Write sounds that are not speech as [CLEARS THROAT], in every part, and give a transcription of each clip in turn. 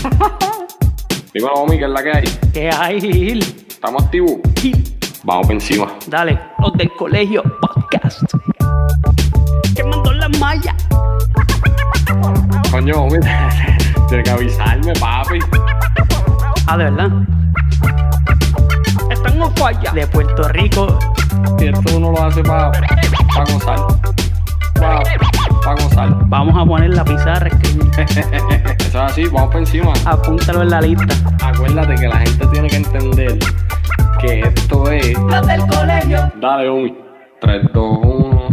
[LAUGHS] Dímelo, homie, ¿qué es la que hay? ¿Qué hay, Gil? ¿Estamos activos? Vamos por encima. Dale, los del colegio podcast. Quemando la malla. Coño, homie, [LAUGHS] tienes que avisarme, papi. Ah, de verdad. Están en falla. De Puerto Rico. Si esto uno lo hace para pa gozar. Para pa gozar. Vamos a poner la pizarra, escribir. [LAUGHS] Eso es así, vamos por encima. Apúntalo en la lista. Acuérdate que la gente tiene que entender que esto es. Los del colegio. Dale, homie. 3, 2, 1.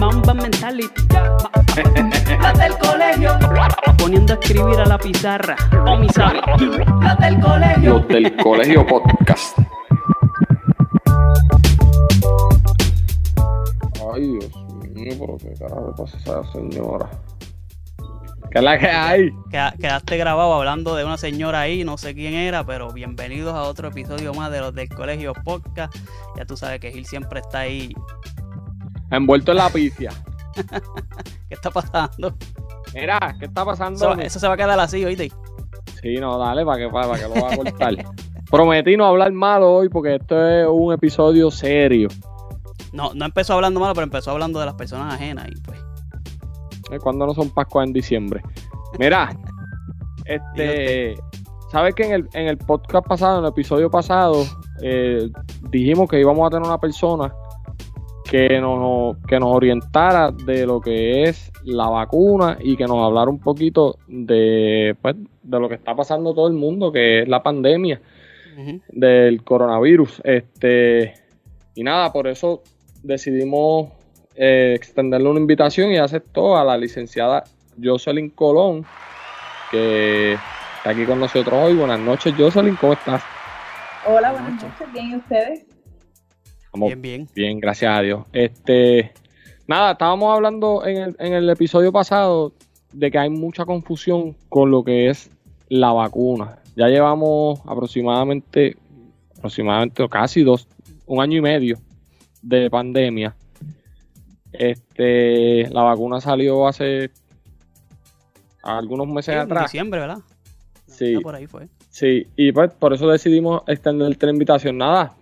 Ma- ma- Mamba mentality. Las del colegio. Poniendo a escribir a la pizarra. O mi sabe. Las del colegio. Los del colegio podcast. Ay, Dios mío, pero qué carajo le pasa a esa señora. ¿Qué es la que hay? Queda- Quedaste grabado hablando de una señora ahí, no sé quién era, pero bienvenidos a otro episodio más de los del colegio podcast. Ya tú sabes que Gil siempre está ahí. Envuelto en la pifia. [LAUGHS] ¿Qué está pasando? Mira, ¿qué está pasando? Eso, eso se va a quedar así, oíste. Sí, no, dale, para que, para, que lo va a cortar. [LAUGHS] Prometí no hablar malo hoy porque esto es un episodio serio. No, no empezó hablando malo, pero empezó hablando de las personas ajenas y pues. ¿eh? Cuando no son Pascua en diciembre. Mira, [LAUGHS] este, sabes que en el, en el podcast pasado, en el episodio pasado, eh, dijimos que íbamos a tener una persona que nos, que nos orientara de lo que es la vacuna y que nos hablara un poquito de, pues, de lo que está pasando todo el mundo, que es la pandemia del coronavirus. Este, y nada, por eso decidimos eh, extenderle una invitación y aceptó a la licenciada Jocelyn Colón, que está aquí con nosotros hoy. Buenas noches, Jocelyn, ¿cómo estás? Hola, Buenas buenas noches. noches, bien, ¿y ustedes? Estamos Bien, bien. bien, gracias a Dios. Este, nada, estábamos hablando en el, en el episodio pasado de que hay mucha confusión con lo que es la vacuna. Ya llevamos aproximadamente, aproximadamente casi dos, un año y medio de pandemia. Este, la vacuna salió hace algunos meses Sí, en atrás. diciembre, ¿verdad? Sí. Ya por ahí fue. Sí, y pues por eso decidimos extenderte la invitación. Nada,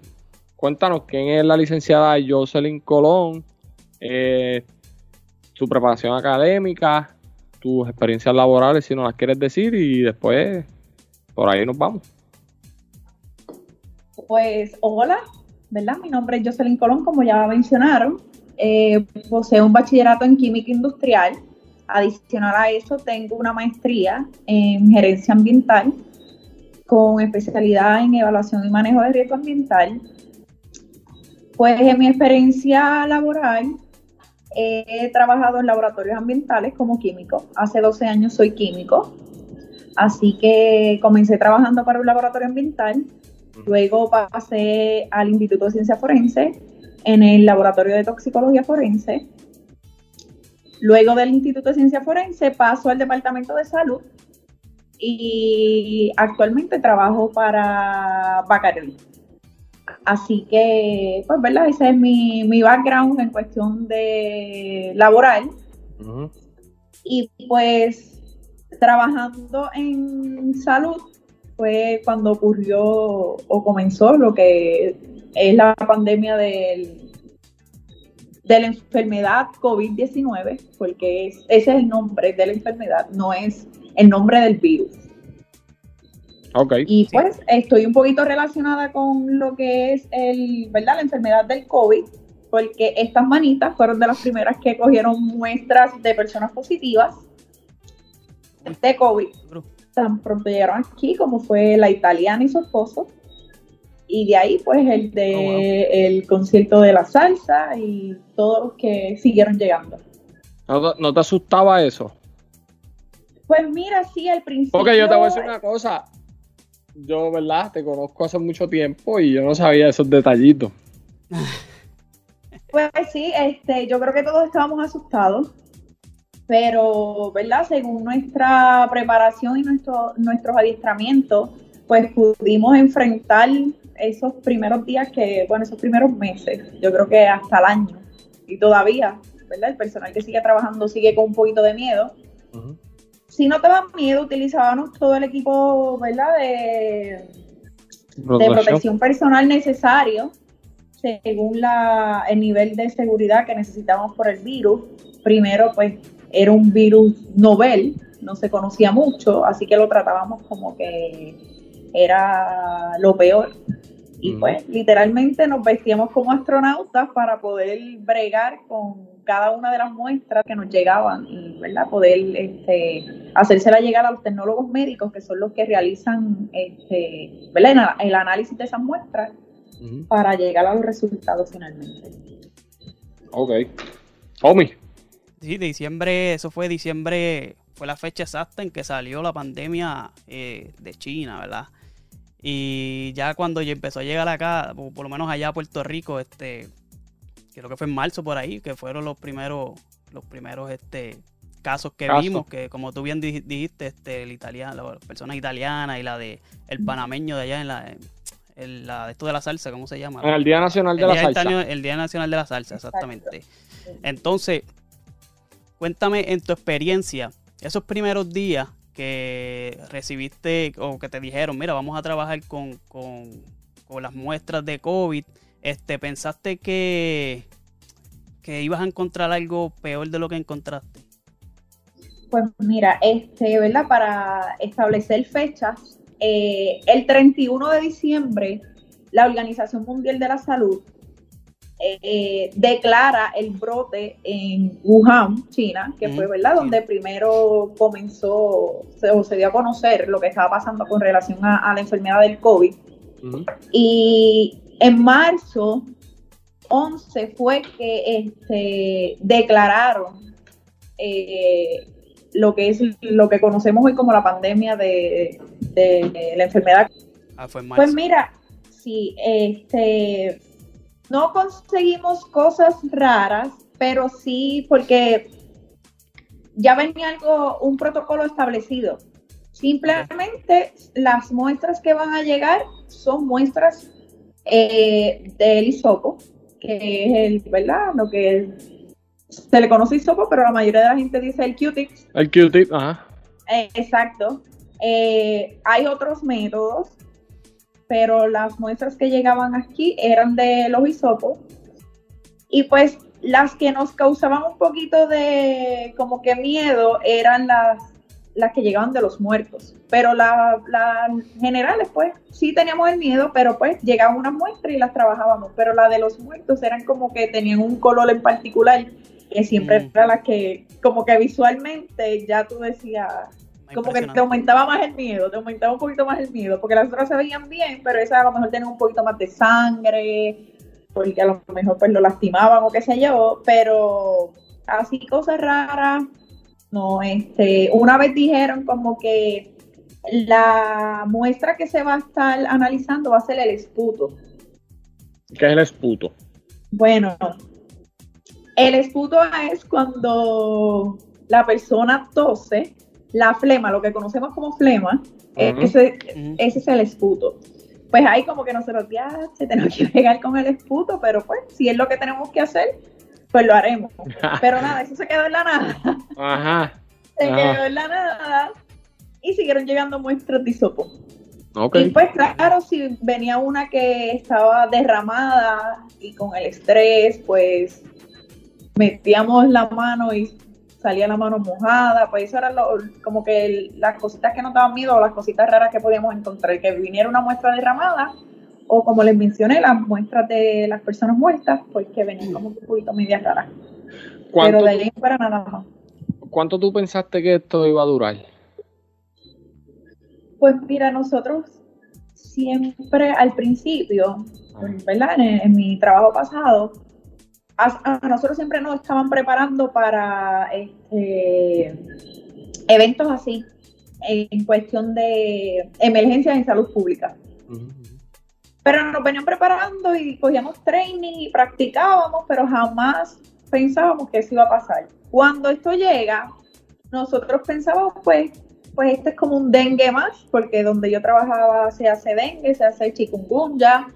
cuéntanos quién es la licenciada Jocelyn Colón, eh, su preparación académica, tus experiencias laborales, si nos las quieres decir, y después por ahí nos vamos. Pues, hola, ¿verdad? Mi nombre es Jocelyn Colón, como ya mencionaron. Eh, poseo un bachillerato en química industrial. Adicional a eso, tengo una maestría en gerencia ambiental con especialidad en evaluación y manejo de riesgo ambiental. Pues en mi experiencia laboral he trabajado en laboratorios ambientales como químico. Hace 12 años soy químico, así que comencé trabajando para un laboratorio ambiental. Luego pasé al Instituto de Ciencia Forense en el laboratorio de toxicología forense. Luego del Instituto de Ciencia Forense paso al Departamento de Salud y actualmente trabajo para Bacardi. Así que, pues, ¿verdad? Ese es mi, mi background en cuestión de laboral. Y pues, trabajando en salud fue cuando ocurrió o comenzó lo que es la pandemia del, de la enfermedad COVID-19, porque es, ese es el nombre de la enfermedad, no es el nombre del virus. Y Sí. pues estoy un poquito relacionada con lo que es el, ¿verdad? la enfermedad del COVID, porque estas manitas fueron de las primeras que cogieron muestras de personas positivas de COVID. Tan pronto llegaron aquí como fue la italiana y su esposo. Y de ahí pues el de Oh, wow. el concierto de la salsa y todos los que siguieron llegando. ¿No, te- no te asustaba eso? Pues mira, sí, al principio. Porque yo te voy a decir una cosa. Yo, ¿verdad? Te conozco hace mucho tiempo y yo no sabía esos detallitos. Pues sí, este, yo creo que todos estábamos asustados, pero, ¿verdad? Según nuestra preparación y nuestro, nuestros adiestramientos, pues pudimos enfrentar esos primeros días que, bueno, esos primeros meses, yo creo que hasta el año, y todavía, ¿verdad? El personal que sigue trabajando sigue con un poquito de miedo. Si no te da miedo, utilizábamos todo el equipo, ¿verdad? De, de protección personal necesario según la, el nivel de seguridad que necesitábamos por el virus. Primero, pues era un virus novel, no se conocía mucho, así que lo tratábamos como que era lo peor. Y pues literalmente nos vestíamos como astronautas para poder bregar con cada una de las muestras que nos llegaban y ¿verdad? poder este, hacérsela llegar a los tecnólogos médicos que son los que realizan este, ¿verdad? el análisis de esas muestras para llegar a los resultados finalmente. Ok. Omi. Sí, diciembre, eso fue diciembre, fue la fecha exacta en que salió la pandemia eh, de China, ¿verdad? Y ya cuando ya empezó a llegar acá, por lo menos allá a Puerto Rico, este, creo que fue en marzo por ahí, que fueron los primeros, los primeros este, casos que vimos, que como tú bien dijiste, este, el italiano, las personas italianas y la de el panameño de allá en la, el, la, esto de la salsa, ¿cómo se llama? El Día Nacional de la Salsa. el Día Nacional de la Salsa, exactamente. Entonces, cuéntame en tu experiencia, esos primeros días que recibiste o que te dijeron, mira, vamos a trabajar con, con, con las muestras de COVID, este, ¿pensaste que, que ibas a encontrar algo peor de lo que encontraste? Pues mira, este, ¿verdad? Para establecer fechas, eh, el 31 de diciembre, la Organización Mundial de la Salud eh, declara el brote en Wuhan, China, que fue, ¿verdad?, donde primero comenzó o se dio a conocer lo que estaba pasando con relación a, la enfermedad del COVID. Y en marzo 11 fue que este, declararon eh, lo que es lo que conocemos hoy como la pandemia de, la enfermedad. Ah, pues mira, sí, este, no conseguimos cosas raras, pero sí porque ya venía algo, un protocolo establecido. Simplemente las muestras que van a llegar son muestras eh, del hisopo, que es el, ¿verdad? Lo que se le conoce hisopo, pero la mayoría de la gente dice el Q-tip. El Q-tip, ajá. Eh, exacto. Eh, hay otros métodos, pero las muestras que llegaban aquí eran de los hisopos. Y pues las que nos causaban un poquito de como que miedo eran las, las que llegaban de los muertos. Pero las generales, pues, sí teníamos el miedo, pero pues llegaban unas muestras y las trabajábamos. Pero la de los muertos eran como que tenían un color en particular, que siempre mm. era la que, como que visualmente ya tú decías, como que te aumentaba más el miedo, te aumentaba un poquito más el miedo, porque las otras se veían bien, pero esa a lo mejor tenía un poquito más de sangre, porque a lo mejor pues lo lastimaban o qué sé yo, pero así cosas raras, no, este, una vez dijeron como que la muestra que se va a estar analizando va a ser el esputo. ¿Qué es el esputo? Bueno, el esputo es cuando la persona tose la flema, lo que conocemos como flema, eh, ese, es el esputo. Pues ahí como que nosotros ya se tenemos que [LAUGHS] pegar con el esputo, pero pues si es lo que tenemos que hacer, pues lo haremos. [LAUGHS] Pero nada, eso se quedó en la nada. Ajá. Se quedó en la nada y siguieron llegando muestras de hisopo. Y pues claro, si venía una que estaba derramada y con el estrés, pues metíamos la mano y salía la mano mojada, pues eso era como que las cositas que nos daban miedo o las cositas raras que podíamos encontrar, que viniera una muestra derramada o como les mencioné, las muestras de las personas muertas, pues que venían como un poquito medias raras. Pero de ahí para nada más. ¿Cuánto tú pensaste que esto iba a durar? Pues mira, nosotros siempre al principio, ¿verdad? en mi trabajo pasado, a, nosotros siempre nos estaban preparando para este, eventos así. en cuestión de emergencias en salud pública. Pero nos venían preparando y cogíamos training y practicábamos, pero jamás pensábamos que eso iba a pasar. Cuando esto llega, nosotros pensábamos, pues, pues este es como un dengue más, porque donde yo trabajaba se hace dengue, se hace chikungunya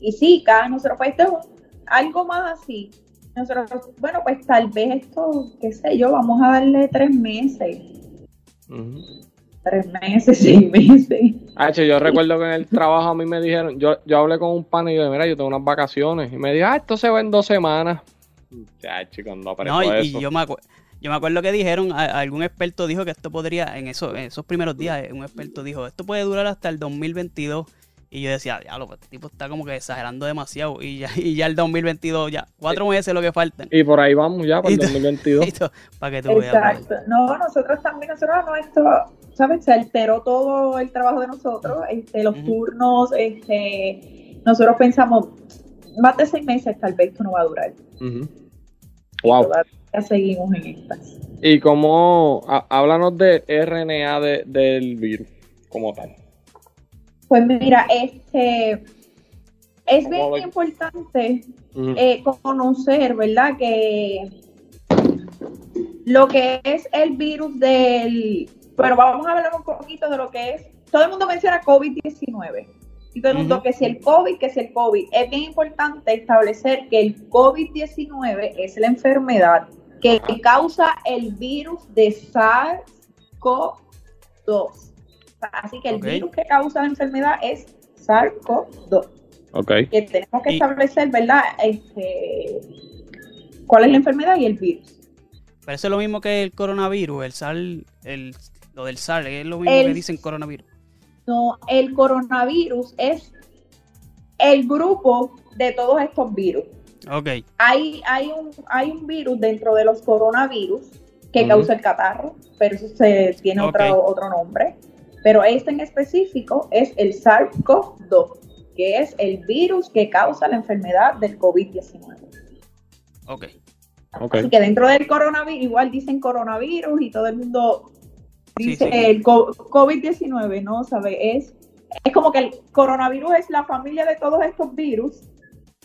y zika, nosotros pues esto es algo más así. Nosotros, bueno, pues tal vez esto, qué sé yo, vamos a darle tres meses. Tres meses, [LAUGHS] seis meses. Ah, yo recuerdo que en el trabajo a mí me dijeron, yo, yo hablé con un pan y yo, mira, yo tengo unas vacaciones. Y me dijo, ah, esto se va en dos semanas. Chacho, cuando no, y, y yo me acuerdo yo me acuerdo que dijeron, algún experto dijo que esto podría, en, eso, en esos primeros días, un experto dijo, esto puede durar hasta el 2022. Y yo decía, diablo, pues este tipo está como que exagerando demasiado. Y ya, y ya el 2022, ya, cuatro meses es lo que falta. Y por ahí vamos ya, para el 2022. para que tú pues. Exacto. No, nosotros también, nosotros nuestro, ¿sabes? Se alteró todo el trabajo de nosotros, este, los turnos, este, nosotros pensamos, más de seis meses tal vez esto no va a durar. Wow seguimos en estas. ¿Y cómo, háblanos de RNA del virus como tal? Pues mira, este es bien importante eh, conocer, ¿verdad? Que lo que es el virus del... Pero vamos a hablar un poquito de lo que es... Todo el mundo menciona COVID-19. Y todo el mundo que si el COVID, que si el COVID. Es bien importante establecer que el COVID-19 es la enfermedad que causa el virus de SARS-CoV-2. Así que el virus que causa la enfermedad es SARS-CoV-2. Okay. Que tenemos que establecer, ¿verdad? Este, ¿Cuál es la enfermedad y el virus? Parece lo mismo que el coronavirus, el SARS, el, lo del SARS, es lo mismo que dicen coronavirus. No, el coronavirus es el grupo de todos estos virus. Okay. Hay, hay, un, hay un virus dentro de los coronavirus que causa el catarro, pero eso se, tiene otro, otro nombre. Pero este en específico es el SARS-CoV-2, que es el virus que causa la enfermedad del COVID-19. Ok. Así que dentro del coronavirus, igual dicen coronavirus y todo el mundo dice el COVID-19, ¿no? ¿Sabe? Es, es como que el coronavirus es la familia de todos estos virus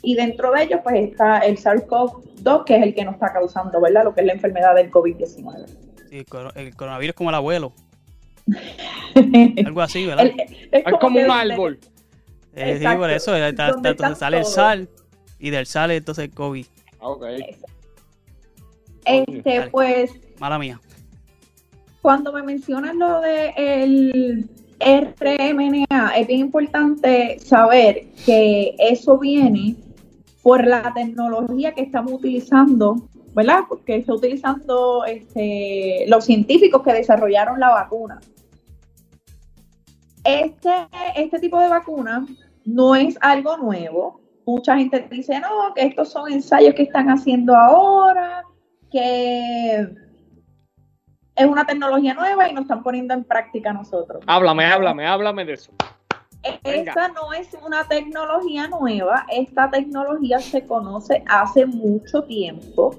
y dentro de ellos pues está el SARS-CoV-2, que es el que nos está causando, ¿verdad? Lo que es la enfermedad del COVID-19. Sí, el coronavirus es como el abuelo. [LAUGHS] Algo así, ¿verdad? es, como, un árbol. Eh, sí, por eso, entonces sale el SARS y del SARS entonces el COVID. Ah, ok. Este, pues... Mala mía. Cuando me mencionas lo de el RMNA, es bien importante saber que eso viene por la tecnología que estamos utilizando, ¿verdad? Porque está utilizando este, los científicos que desarrollaron la vacuna. Este, este tipo de vacuna no es algo nuevo. Mucha gente dice, no, que estos son ensayos que están haciendo ahora, que es una tecnología nueva y nos están poniendo en práctica nosotros. Háblame, háblame, háblame de eso. Esta no es una tecnología nueva, esta tecnología se conoce hace mucho tiempo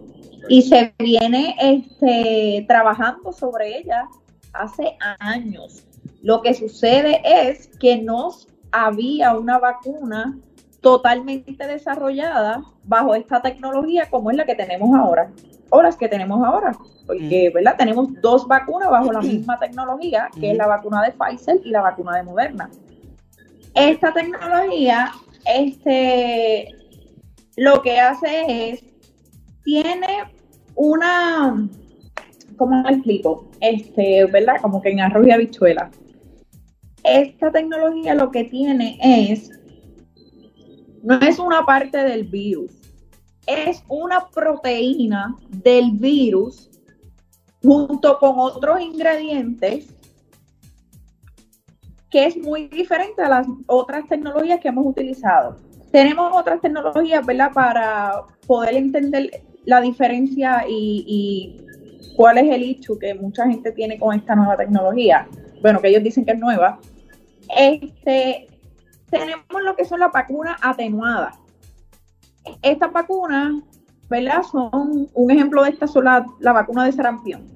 y se viene este, trabajando sobre ella hace años. Lo que sucede es que no había una vacuna totalmente desarrollada bajo esta tecnología como es la que tenemos ahora, o las que tenemos ahora, porque ¿verdad? tenemos dos vacunas bajo la [CLEARS THROAT] misma tecnología, que es la vacuna de Pfizer y la vacuna de Moderna. Esta tecnología, este, lo que hace es, tiene una, ¿cómo lo explico? Este, ¿verdad? Como que en arroz y habichuela. Esta tecnología lo que tiene es, no es una parte del virus, es una proteína del virus junto con otros ingredientes que es muy diferente a las otras tecnologías que hemos utilizado. Tenemos otras tecnologías, ¿verdad? Para poder entender la diferencia y, cuál es el hecho que mucha gente tiene con esta nueva tecnología. Bueno, que ellos dicen que es nueva. Este, tenemos lo que son las vacunas atenuadas. Estas vacunas, ¿verdad? Son un ejemplo de estas son la, la vacuna de sarampión.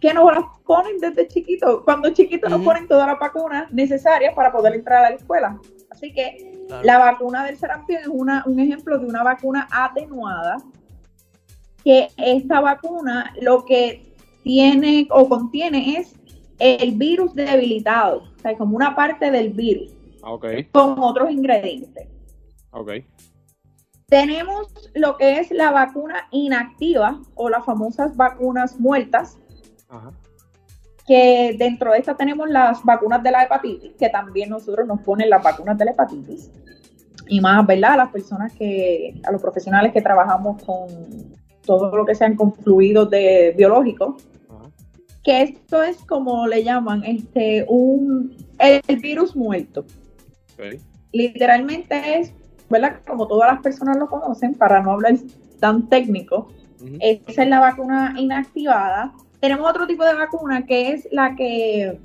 ¿Qué nos, ponen desde chiquitos, cuando chiquitos nos Ujú. ponen todas las vacunas necesarias para poder entrar a la escuela. Así que Claro. la vacuna del sarampión es una, un ejemplo de una vacuna atenuada, que esta vacuna lo que tiene o contiene es el virus debilitado, o sea, como una parte del virus Ah, con otros ingredientes. ok. Tenemos lo que es la vacuna inactiva o las famosas vacunas muertas, Ajá. Que dentro de esta tenemos las vacunas de la hepatitis, que también nosotros nos ponen las vacunas de la hepatitis. Y más, ¿verdad? A las personas que, a los profesionales que trabajamos con todo lo que sean con fluidos de biológicos, que esto es como le llaman, este, un, el, el virus muerto. Literalmente es, ¿verdad? Como todas las personas lo conocen, para no hablar tan técnico, esa es la vacuna inactivada. Tenemos otro tipo de vacuna que es la que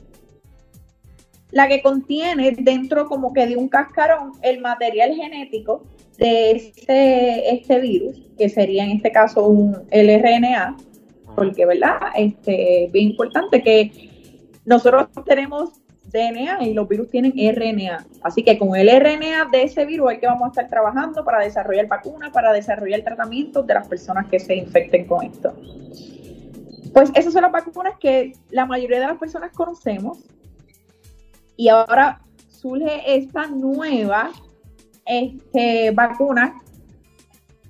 la que contiene dentro como que de un cascarón el material genético de este, este virus, que sería en este caso un LRNA, porque, ¿verdad? Este, bien importante que nosotros tenemos DNA y los virus tienen RNA. Así que con el RNA de ese virus es que vamos a estar trabajando para desarrollar vacunas, para desarrollar tratamientos de las personas que se infecten con esto. Pues esas son las vacunas que la mayoría de las personas conocemos. Y ahora surge esta nueva este, vacuna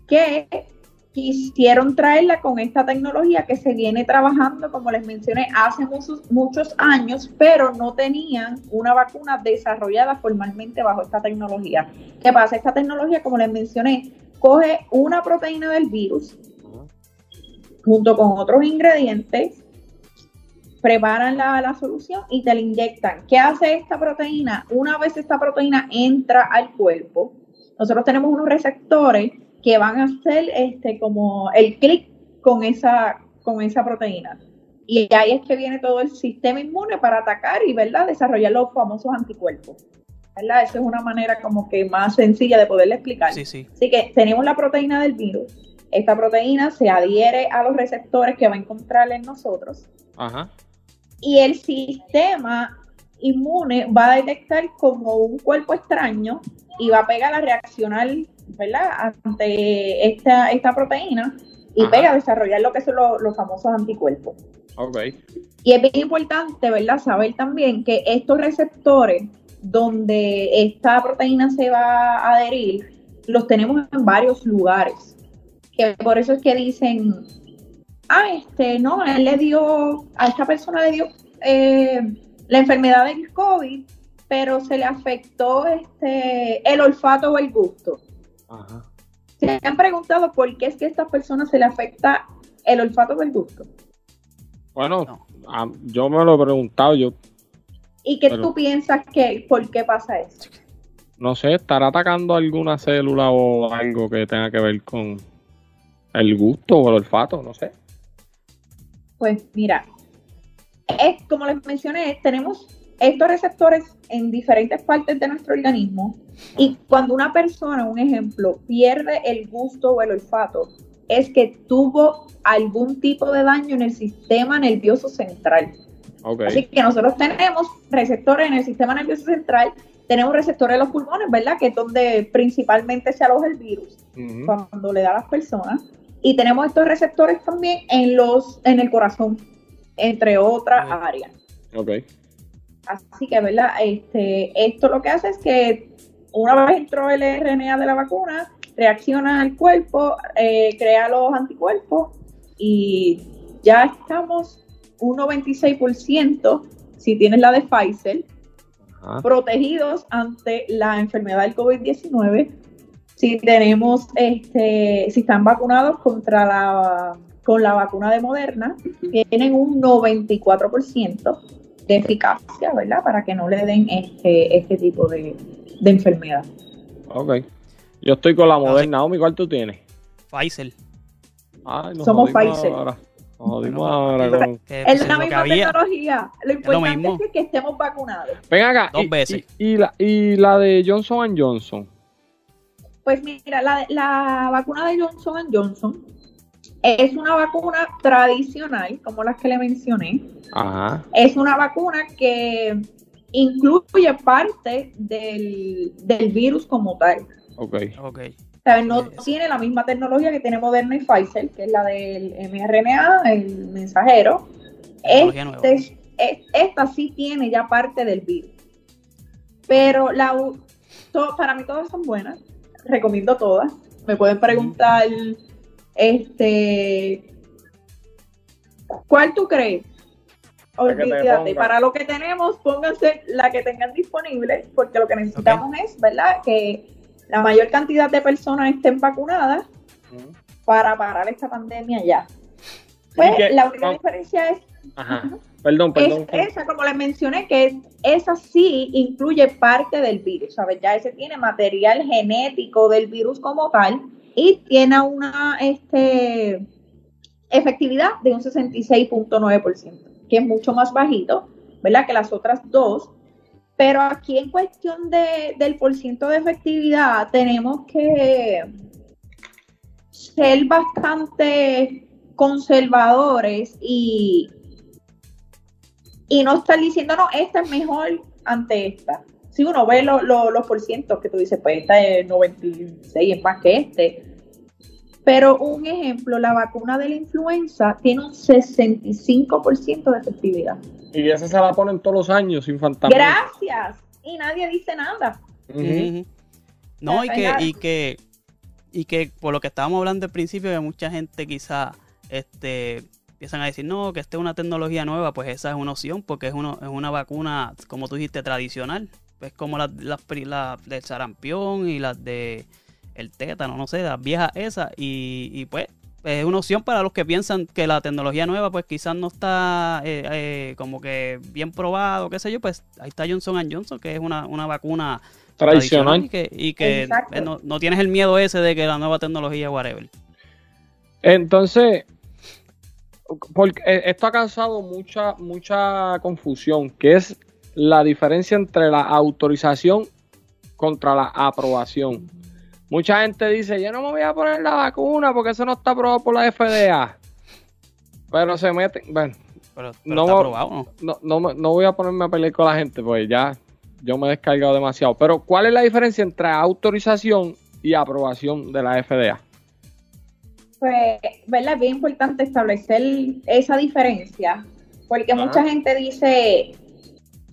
que quisieron traerla con esta tecnología que se viene trabajando, como les mencioné, hace muchos, muchos años, pero no tenían una vacuna desarrollada formalmente bajo esta tecnología. ¿Qué pasa? Esta tecnología, como les mencioné, coge una proteína del virus. Junto con otros ingredientes, preparan la, la solución y te la inyectan. ¿Qué hace esta proteína? Una vez esta proteína entra al cuerpo, nosotros tenemos unos receptores que van a hacer este como el clic con esa, con esa proteína. Y ahí es que viene todo el sistema inmune para atacar y ¿verdad? desarrollar los famosos anticuerpos. ¿verdad? Esa es una manera como que más sencilla de poderle explicar. Sí, sí. Así que tenemos la proteína del virus. Esta proteína se adhiere a los receptores que va a encontrar en nosotros Ajá. y el sistema inmune va a detectar como un cuerpo extraño y va a pegar a reaccionar, ¿verdad? Ante esta, esta proteína y Ajá. pega a desarrollar lo que son los, los famosos anticuerpos. Ok. Y es bien importante, ¿verdad? Saber también que estos receptores donde esta proteína se va a adherir, los tenemos en varios lugares. Que por eso es que dicen, ah, este, no, él le dio, a esta persona le dio eh, la enfermedad del COVID, pero se le afectó este, el olfato o el gusto. Ajá. ¿Se han preguntado por qué es que a estas personas se le afecta el olfato o el gusto? Bueno, No. a- yo me lo he preguntado, yo ¿Y qué Pero- tú piensas que por qué pasa eso? no sé, estará atacando alguna célula o algo que tenga que ver con el gusto o el olfato, no sé. Pues mira, es como les mencioné, tenemos estos receptores en diferentes partes de nuestro organismo y cuando una persona, un ejemplo, pierde el gusto o el olfato, es que tuvo algún tipo de daño en el sistema nervioso central. Así que nosotros tenemos receptores en el sistema nervioso central, tenemos receptores en los pulmones, ¿verdad? Que es donde principalmente se aloja el virus cuando le da a las personas. Y tenemos estos receptores también en los, en el corazón, entre otras Ujú. áreas. Ok. Así que, ¿verdad? Este, esto lo que hace es que una vez entró el RNA de la vacuna, reacciona al cuerpo, eh, crea los anticuerpos y ya estamos un 96%, si tienes la de Pfizer, Ajá. protegidos ante la enfermedad del COVID-19. Si tenemos, este, si están vacunados contra la, con la vacuna de Moderna, tienen un 94% de eficacia, ¿verdad? Para que no le den este, este tipo de, de enfermedad. Ok. Yo estoy con la moderna. Omi, ¿cuál tú tienes? Pfizer. Ay, nos Somos Pfizer. Ahora. Nos jodimos Bueno, ahora con... Que, Es pues, es la misma tecnología. Lo importante mismo. es que, que estemos vacunados. Ven acá. Dos y, veces. Y, y la, y la de Johnson Johnson. Pues mira, la, la vacuna de Johnson Johnson Es una vacuna tradicional, como las que le mencioné. Ajá. Es una vacuna que incluye parte del, del virus como tal. Ok. Ok. O sea, no tiene la misma tecnología que tiene Moderna y Pfizer, que es la del mRNA, el mensajero. Este- es- esta sí tiene ya parte del virus. Pero la, u- to- para mí todas son buenas. Recomiendo todas. Me pueden preguntar, este, ¿cuál tú crees? Olvídate, para lo que tenemos, pónganse la que tengan disponible, porque lo que necesitamos es, ¿verdad? Que la mayor cantidad de personas estén vacunadas para parar esta pandemia ya. Pues la única diferencia es, Ajá. Perdón, es perdón. esa, como les mencioné, que es- esa sí incluye parte del virus, ¿sabes? Ya ese tiene material genético del virus como tal y tiene una este, efectividad de un 66.9%, que es mucho más bajito, ¿verdad? Que las otras dos. Pero aquí en cuestión de, del porciento de efectividad tenemos que ser bastante conservadores y, y no estar diciendo, no, esta es mejor ante esta. Si uno ve lo- lo- los porcientos que tú dices, pues esta es 96, es más que este. Pero un ejemplo, la vacuna de la influenza tiene un 65% de efectividad. Y esa se la ponen todos los años sin fantasma. Gracias. Y nadie dice nada. No, y que, y que, y que por lo que estábamos hablando al principio, que mucha gente quizá este, empiezan a decir, no, que esta es una tecnología nueva, pues esa es una opción, porque es, uno, es una vacuna, como tú dijiste, tradicional. Es como las, pri- la del sarampión y las de el tétano, no sé, las viejas esas. Y, y pues es una opción para los que piensan que la tecnología nueva, pues quizás no está eh, eh, como que bien probado, qué sé yo, pues ahí está Johnson Johnson, que es una, una vacuna Tradicional. y que, y que eh, no, no tienes el miedo ese de que la nueva tecnología, whatever. Entonces, porque eh, esto ha causado mucha, mucha confusión, que es la diferencia entre la autorización contra la aprobación. Mucha gente dice, yo no me voy a poner la vacuna porque eso no está aprobado por la FDA. Pero se meten, bueno, Pero, pero No, aprobado, ¿no? no, no, no voy a ponerme a pelear con la gente, pues ya yo me he descargado demasiado. Pero, ¿cuál es la diferencia entre autorización y aprobación de la FDA? Pues, ¿verdad? Es bien importante establecer esa diferencia, porque Ajá. mucha gente dice,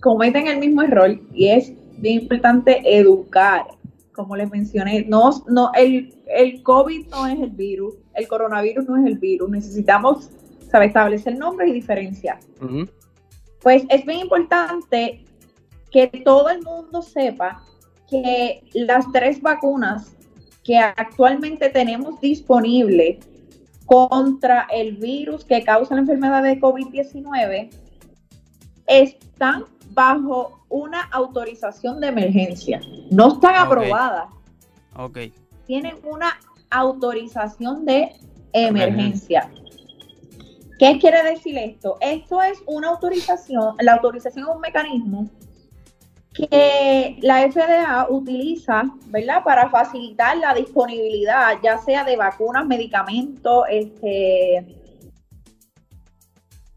cometen el mismo error, y es bien importante educar, como les mencioné, no, no, el, el COVID no es el virus, el coronavirus no es el virus, necesitamos saber establecer nombres y diferencias. Pues es bien importante que todo el mundo sepa que las tres vacunas que actualmente tenemos disponibles contra el virus que causa la enfermedad de COVID-19 están bajo una autorización de emergencia. No están aprobadas, Ok. tienen una autorización de emergencia. ¿Qué quiere decir esto? Esto es una autorización, la autorización es un mecanismo que la FDA utiliza, ¿verdad? Para facilitar la disponibilidad, ya sea de vacunas, medicamentos, este,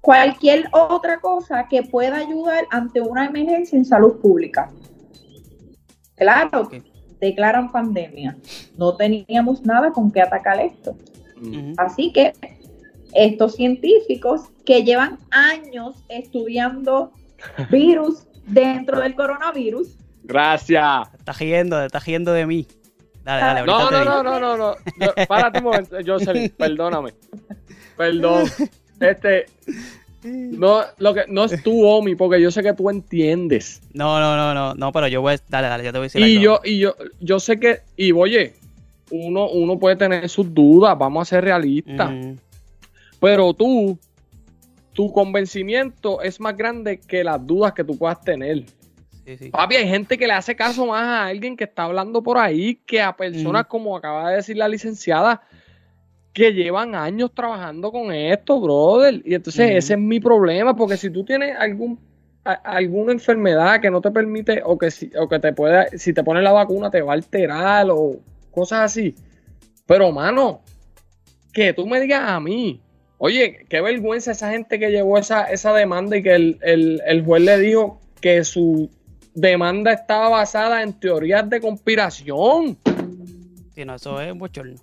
cualquier otra cosa que pueda ayudar ante una emergencia en salud pública. Claro, Ok. declaran pandemia. No teníamos nada con qué atacar esto. Así que estos científicos que llevan años estudiando [LAUGHS] virus dentro del coronavirus, Gracias. Te estás riendo, te estás riendo de mí. Dale, dale, ahorita No, te no, digo. no, no, no, no. Párate un momento, Jocelyn, [LAUGHS] perdóname. Perdón. Este, [LAUGHS] no, lo que, no es tu Omi, porque yo sé que tú entiendes. No, no, no, no, no, pero yo voy a... Dale, dale, yo te voy a decir Y algo. yo, y yo, yo sé que, y oye, uno, uno puede tener sus dudas, vamos a ser realistas. Pero tú, tu convencimiento es más grande que las dudas que tú puedas tener. Sí, sí. Papi, hay gente que le hace caso más a alguien que está hablando por ahí que a personas como acaba de decir la licenciada que llevan años trabajando con esto, brother. Y entonces ese es mi problema, porque si tú tienes algún a- alguna enfermedad que no te permite o que si, o que te pueda si te pones la vacuna te va a alterar o cosas así. Pero mano, que tú me digas a mí, oye, qué vergüenza esa gente que llevó esa, esa demanda y que el, el, el juez le dijo que su demanda estaba basada en teorías de conspiración. Sí, no, eso es un bochorno.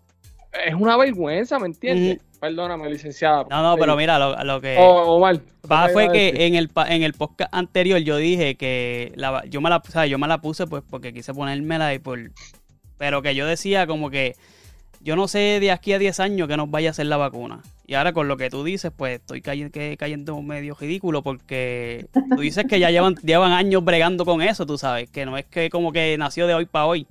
Es una vergüenza, ¿me entiendes? Perdóname, licenciada. No, no, pero mira, lo, lo que O- Omar. pasa ¿qué fue que en el, en el podcast anterior yo dije que la, yo, me la, o sea, yo me la puse pues porque quise ponérmela y por... Pero que yo decía como que yo no sé de aquí a 10 años que nos vaya a hacer la vacuna. Y ahora con lo que tú dices, pues estoy cayendo, medio ridículo porque tú dices que ya llevan, [LAUGHS] llevan años bregando con eso, tú sabes, que no es que como que nació de hoy para hoy.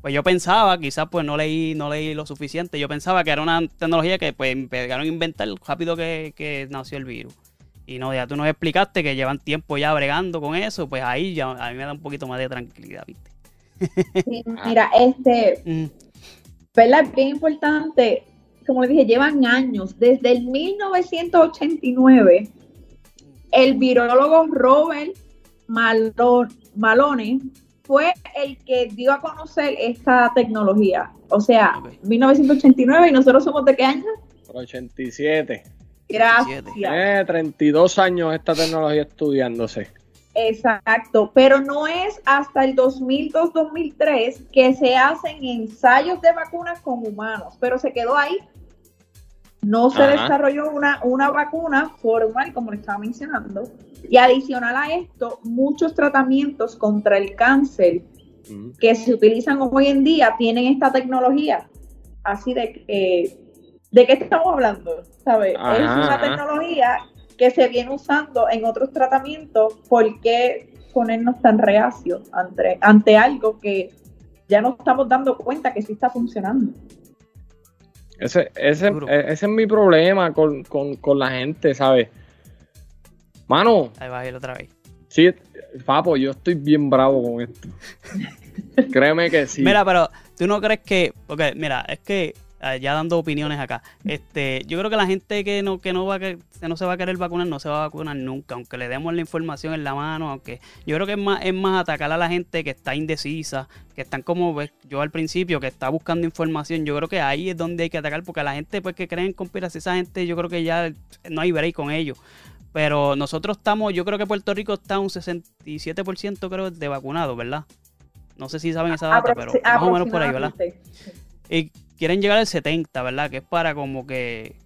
Pues yo pensaba, quizás pues no leí, no leí lo suficiente, yo pensaba que era una tecnología que pues empezaron a inventar rápido que, que nació el virus. Y no, ya tú nos explicaste que llevan tiempo ya bregando con eso, pues ahí ya a mí me da un poquito más de tranquilidad, ¿viste? Sí, mira, este, [LAUGHS] Mm, ¿verdad? Es bien importante, como le dije, llevan años, desde el 1989, el virólogo Robert Malo- Malone fue el que dio a conocer esta tecnología. O sea, Ok. 1989 y nosotros somos de qué año? 87. Gracias. Eh, 32 años esta tecnología estudiándose. Exacto, pero no es hasta el 2002-2003 que se hacen ensayos de vacunas con humanos, pero se quedó ahí. No se Ajá. desarrolló una, una vacuna formal, como le estaba mencionando. Y adicional a esto, muchos tratamientos contra el cáncer Mm. que se utilizan hoy en día tienen esta tecnología. Así de que, ¿de qué estamos hablando? ¿Sabes? Ajá, es una tecnología que se viene usando en otros tratamientos. ¿Por qué ponernos tan reacios ante, ante algo que ya nos estamos dando cuenta que sí está funcionando? Ese, ese, e- ese es mi problema con, con, con la gente, ¿sabes? Mano, ahí va a ir otra vez. sí, papo, yo estoy bien bravo con esto. [LAUGHS] Créeme que sí. Mira, pero tú no crees que, porque mira, es que ya dando opiniones acá, este, yo creo que la gente que no que no va que, no se va a querer vacunar no se va a vacunar nunca, aunque le demos la información en la mano, aunque yo creo que es más es más atacar a la gente que está indecisa, que están como ves, yo al principio que está buscando información, yo creo que ahí es donde hay que atacar porque la gente pues que cree en conspiración, esa gente yo creo que ya no hay break con ellos. Pero nosotros estamos, yo creo que Puerto Rico está un 67% creo de vacunados, ¿verdad? No sé si saben esa data, pero más o menos por ahí, ¿verdad? Y quieren llegar al 70, ¿verdad? Que es para como que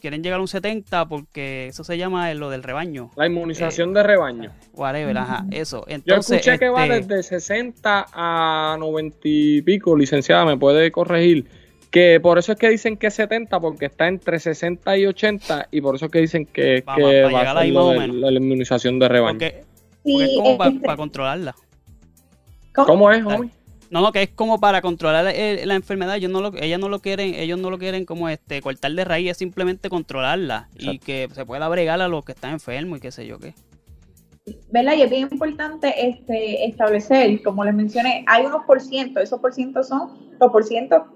quieren llegar a un 70 porque eso se llama lo del rebaño. La inmunización de rebaño. Whatever, ajá, eso. Yo Entonces, escuché que va este, desde 60 a 90 y pico, licenciada, me puede corregir. Que por eso es que dicen que es 70, porque está entre 60 y 80, y por eso es que dicen que, Va- que va- va a ser lo de la inmunización de rebaño. porque, Sí, porque es como para este, controlarla. ¿cómo? ¿Cómo es, homie? No, no, que es como para controlar el- la enfermedad. Ellos no lo, ellas no lo quieren, ellos no lo quieren como este cortar de raíz, es simplemente controlarla y que se pueda bregar a los que están enfermos y qué sé yo qué. ¿verdad? Y es bien importante este, establecer, como les mencioné, hay unos por ciento, esos por ciento son los por ciento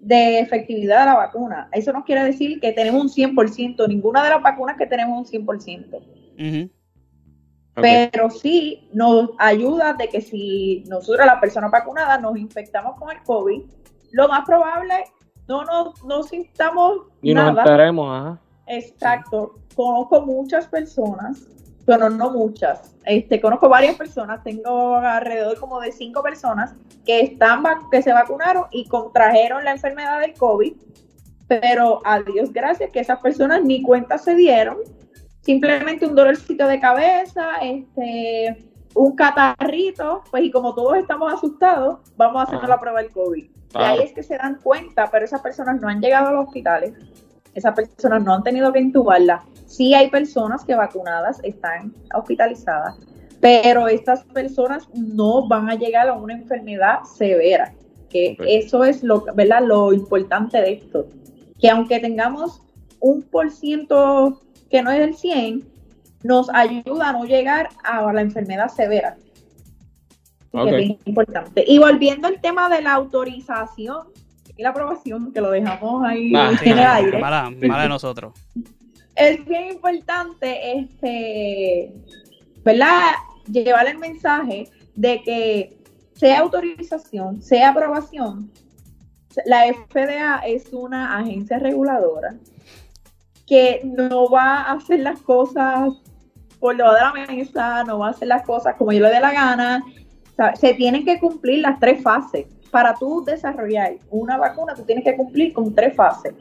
de efectividad de la vacuna. Eso no quiere decir que tenemos un 100%, ninguna de las vacunas que tenemos un 100%, Ujú. Pero sí nos ayuda de que si nosotros, las personas vacunadas, nos infectamos con el COVID, lo más probable no nos no sintamos Y nos nada. enteremos, ajá. Exacto. Conozco muchas personas, pero no muchas. Este, conozco varias personas, tengo alrededor como de cinco personas que están que se vacunaron y contrajeron la enfermedad del COVID, pero a Dios gracias que esas personas ni cuenta se dieron, simplemente un dolorcito de cabeza, este, un catarrito, pues y como todos estamos asustados, vamos a Ajá. la prueba del COVID. Y Claro. ahí es que se dan cuenta, pero esas personas no han llegado a los hospitales, esas personas no han tenido que intubarla. Sí hay personas que vacunadas están hospitalizadas, pero estas personas no van a llegar a una enfermedad severa, que eso es lo, ¿verdad? lo importante de esto, que aunque tengamos un por ciento que no es el 100, nos ayuda a no llegar a la enfermedad severa. Y que Ok. es bien importante. Y volviendo al tema de la autorización y la aprobación, que lo dejamos ahí Ah, Sí, en el aire, mala, mala de nosotros. es bien importante, este, ¿verdad? Llevar el mensaje de que sea autorización, sea aprobación, La FDA es una agencia reguladora que no va a hacer las cosas por lo de la mesa, no va a hacer las cosas como yo le dé la gana. se tienen que cumplir las tres fases. Para tú desarrollar una vacuna, tú tienes que cumplir con tres fases.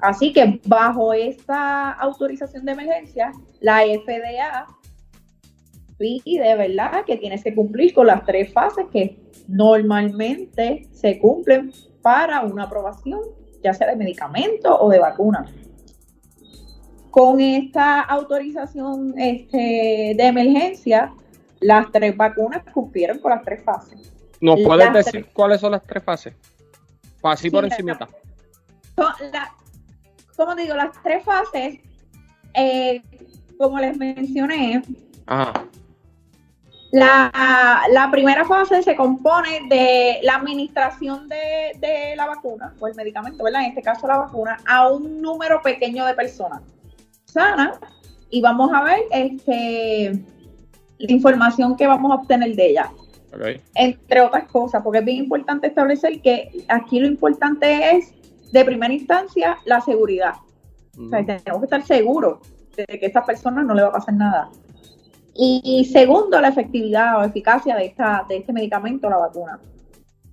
Así que bajo esta autorización de emergencia, la FDA pide, ¿verdad?, que tienes que cumplir con las tres fases que normalmente se cumplen para una aprobación, ya sea de medicamento o de vacuna. Con esta autorización este, de emergencia, las tres vacunas cumplieron con las tres fases. ¿Nos puedes decir cuáles son las tres fases? Así por encima. como digo, las tres fases, eh, como les mencioné, La, primera fase se compone de la administración de, de, la vacuna o el medicamento, ¿verdad? En este caso la vacuna, a un número pequeño de personas sana y vamos a ver este, la información que vamos a obtener de ella. Entre otras cosas, porque es bien importante establecer que aquí lo importante es, de primera instancia, la seguridad. O sea, tenemos que estar seguros de que a estas personas no le va a pasar nada. Y, segundo, la efectividad o eficacia de, esta, de este medicamento, la vacuna.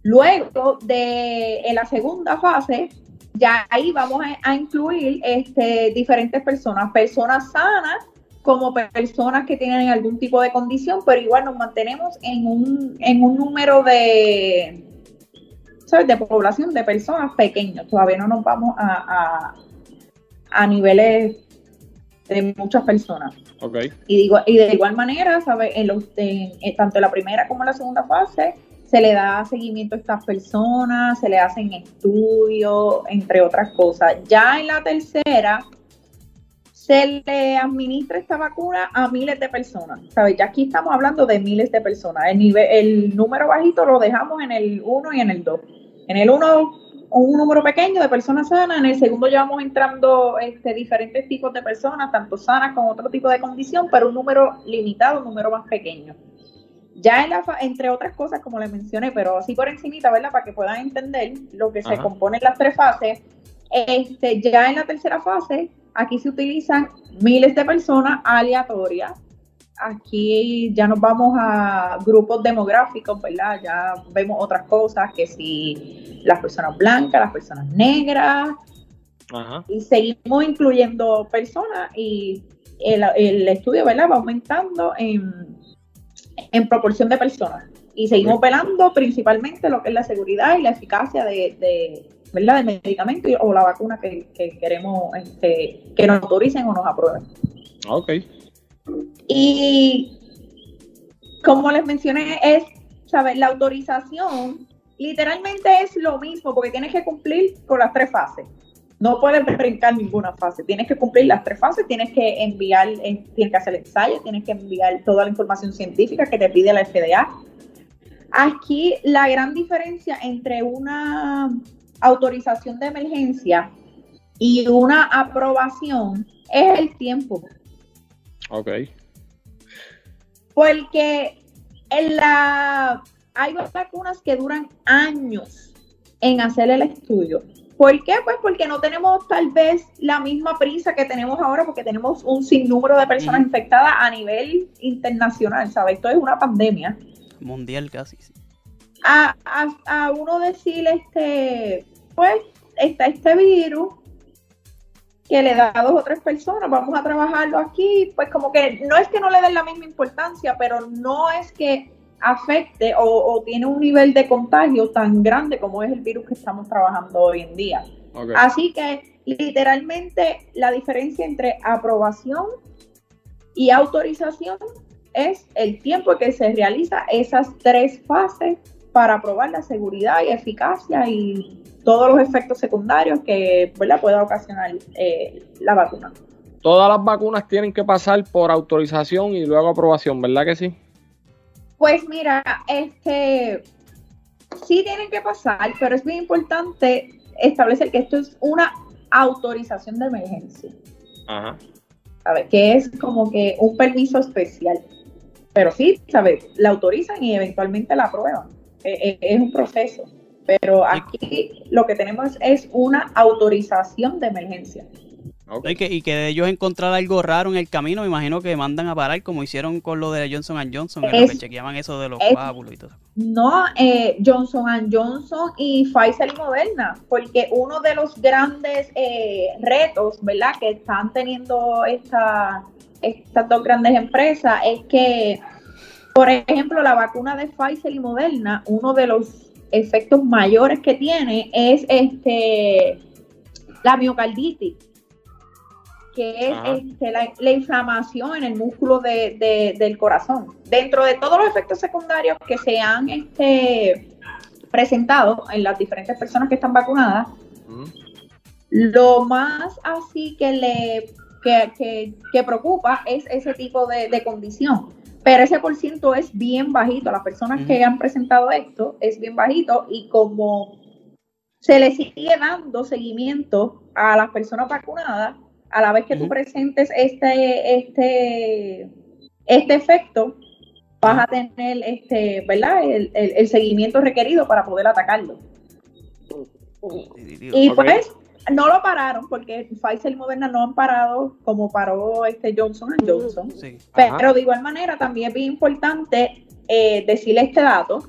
Luego de en la segunda fase, ya ahí vamos a, incluir este, diferentes personas, personas sanas como personas que tienen algún tipo de condición, pero igual nos mantenemos en un, en un número de, ¿sabes? de población de personas pequeños. Todavía no nos vamos a, a, niveles de muchas personas. Okay. Y, digo, y de igual manera, ¿sabes? En los, en, tanto la primera como la segunda fase, se le da seguimiento a estas personas, se le hacen estudios, entre otras cosas. Ya en la tercera, se le administra esta vacuna a miles de personas. ¿Sabes? Ya aquí estamos hablando de miles de personas. El, el número bajito lo dejamos en el 1 y en el 2. En el 1, un número pequeño de personas sanas. En el segundo ya vamos entrando este, diferentes tipos de personas, tanto sanas como otro tipo de condición, pero un número limitado, un número más pequeño. Ya en la entre otras cosas, como les mencioné, pero así por encimita, ¿verdad? Para que puedan entender lo que se compone en las tres fases. Este, ya en la tercera fase, aquí se utilizan miles de personas aleatorias. Aquí ya nos vamos a grupos demográficos, ¿verdad? Ya vemos otras cosas, que si las personas blancas, las personas negras, y seguimos incluyendo personas y el, el estudio, ¿verdad? Va aumentando en en proporción de personas. Y seguimos velando principalmente lo que es la seguridad y la eficacia de, de ¿verdad? del medicamento o la vacuna que, queremos este, que nos autoricen o nos aprueben. Ok. Y como les mencioné, es, ¿sabes? La autorización literalmente es lo mismo porque tienes que cumplir con las tres fases. No puedes brincar ninguna fase. Tienes que cumplir las tres fases, tienes que enviar, tienes que hacer el ensayo, tienes que enviar toda la información científica que te pide la FDA. Aquí la gran diferencia entre una autorización de emergencia y una aprobación es el tiempo. Ok. Porque en la, hay vacunas que duran años en hacer el estudio. ¿Por qué? Pues porque no tenemos tal vez la misma prisa que tenemos ahora, porque tenemos un sinnúmero de personas infectadas a nivel internacional, ¿sabes? Esto es una pandemia. Mundial casi, sí. A, a, uno decir, este, pues, está este virus que le da a dos o tres personas, vamos a trabajarlo aquí, pues como que no es que no le den la misma importancia, pero no es que afecte o, tiene un nivel de contagio tan grande como es el virus que estamos trabajando hoy en día. Así que literalmente la diferencia entre aprobación y autorización es el tiempo que se realiza esas tres fases para probar la seguridad y eficacia y todos los efectos secundarios que pueda ocasionar eh, la vacuna. Todas las vacunas tienen que pasar por autorización y luego aprobación, ¿verdad que sí? Pues mira, este sí tienen que pasar, pero es muy importante establecer que esto es una autorización de emergencia. Ajá. ver, Que es como que un permiso especial. Pero sí, ¿sabes? La autorizan y eventualmente la aprueban. E, e, es un proceso. Pero aquí lo que tenemos es una autorización de emergencia. Okay. Y, que, y que de ellos encontrar algo raro en el camino, me imagino que mandan a parar, como hicieron con lo de Johnson Johnson, en lo que chequeaban eso de los coágulos y todo. No, eh, Johnson Johnson y Pfizer y Moderna, porque uno de los grandes eh, retos, ¿verdad?, que están teniendo esta, estas dos grandes empresas es que, por ejemplo, la vacuna de Pfizer y Moderna, uno de los efectos mayores que tiene es este la miocarditis que es este, la, inflamación en el músculo de, del corazón. Dentro de todos los efectos secundarios que se han este, presentado en las diferentes personas que están vacunadas, lo más así que le que, que, preocupa es ese tipo de, condición. Pero ese por ciento es bien bajito. Las personas que han presentado esto es bien bajito y como se le sigue dando seguimiento a las personas vacunadas, a la vez que tú presentes este, este, este efecto, vas a tener este, ¿verdad? El, seguimiento requerido para poder atacarlo. Y pues no lo pararon porque Pfizer y Moderna no han parado como paró este Johnson Johnson. Pero de igual manera también es bien importante eh, decirle este dato.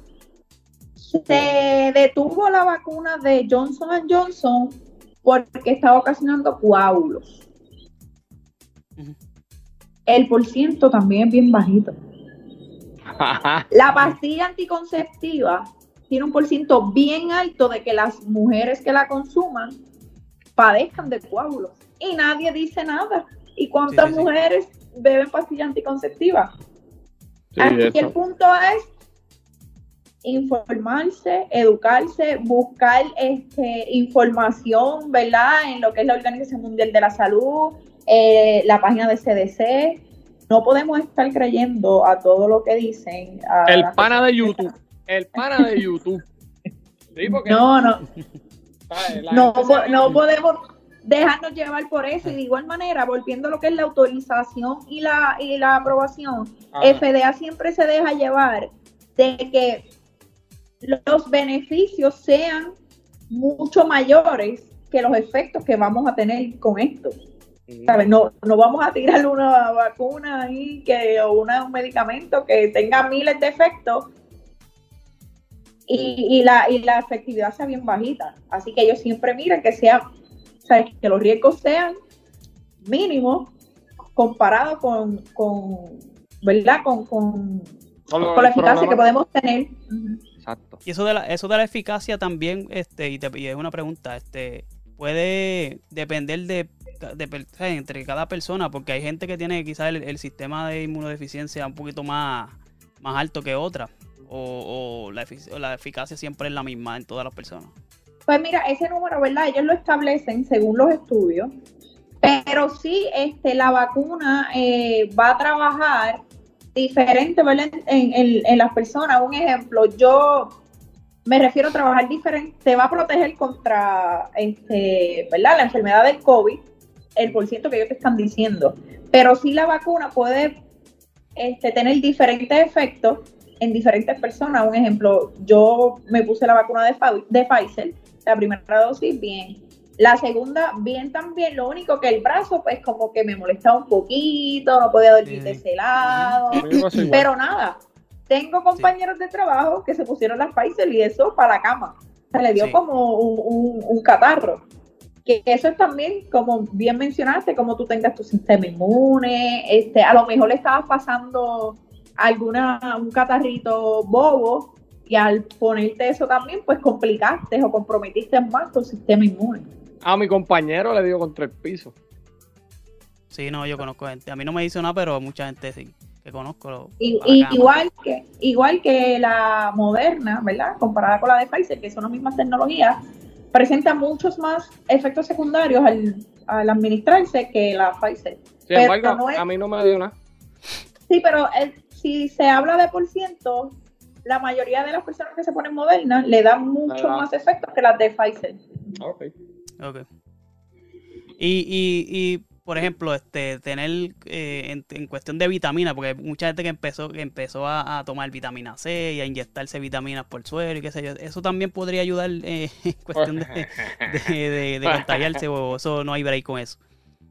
Se detuvo la vacuna de Johnson Johnson porque estaba ocasionando coágulos el por ciento también es bien bajito. [LAUGHS] la pastilla anticonceptiva tiene un por ciento bien alto de que las mujeres que la consuman padezcan de coágulos y nadie dice nada. ¿Y cuántas mujeres beben pastilla anticonceptiva? Aquí el punto es informarse, educarse, buscar este, información, ¿verdad? En lo que es la Organización Mundial de la Salud, eh, la página de CDC. No podemos estar creyendo a todo lo que dicen. el pana de YouTube. El pana de YouTube. no, no. no, no podemos dejarnos llevar por eso y de igual manera, volviendo a lo que es la autorización y la, y la aprobación, FDA siempre se deja llevar de que los beneficios sean mucho mayores que los efectos que vamos a tener con esto. No, no vamos a tirar una vacuna ahí que, o una, un medicamento que tenga miles de efectos y, la, y la efectividad sea bien bajita. Así que ellos siempre miran que sea, que los riesgos sean mínimos comparados con, con ¿verdad? Con, con, la eficacia que podemos tener. Exacto. Y eso de la, eso de la eficacia también, este, y, te, y es una pregunta, este, puede depender de entre cada persona, porque hay gente que tiene quizás el, sistema de inmunodeficiencia un poquito más, más alto que otra, o, la, la eficacia siempre es la misma en todas las personas. Pues mira, ese número, ¿verdad? Ellos lo establecen según los estudios, pero sí, este, la vacuna eh, va a trabajar diferente, ¿verdad? En, en, las personas. Un ejemplo, yo me refiero a trabajar diferente, te va a proteger contra, este, ¿verdad? La enfermedad del COVID, el por ciento que ellos te están diciendo. Pero sí la vacuna puede este, tener diferentes efectos en diferentes personas. Un ejemplo, yo me puse la vacuna de, de Pfizer, la primera dosis, bien. La segunda, bien también, lo único que el brazo, pues como que me molestaba un poquito, no podía dormir de ese lado, pero nada. Tengo compañeros de trabajo que se pusieron las Pfizer y eso para la cama. Se le dio como un catarro que eso es también, como bien mencionaste, como tú tengas tu sistema inmune, este, a lo mejor le estabas pasando alguna, un catarrito bobo y al ponerte eso también, pues complicaste o comprometiste más tu sistema inmune. A mi compañero le dio contra el piso. Sí, no, yo conozco gente. A mí no me hizo nada, pero mucha gente sí, que conozco. Y, igual, que, igual que la moderna, ¿verdad? Comparada con la de Pfizer, que son las mismas tecnologías, presenta muchos más efectos secundarios al, administrarse que la Pfizer. Sin embargo, a mí no me dio nada. Sí, pero si se habla de por ciento, la mayoría de las personas que se ponen modernas le dan mucho más efectos que las de Pfizer. Ok. Ok. Y, y, y por ejemplo, este, tener eh, en, en cuestión de vitaminas, porque hay mucha gente que empezó, que empezó a, a tomar vitamina C y a inyectarse vitaminas por suero y qué sé yo, eso también podría ayudar eh, [LAUGHS] en cuestión de, de, de- de contagiarse o eso no hay break con eso.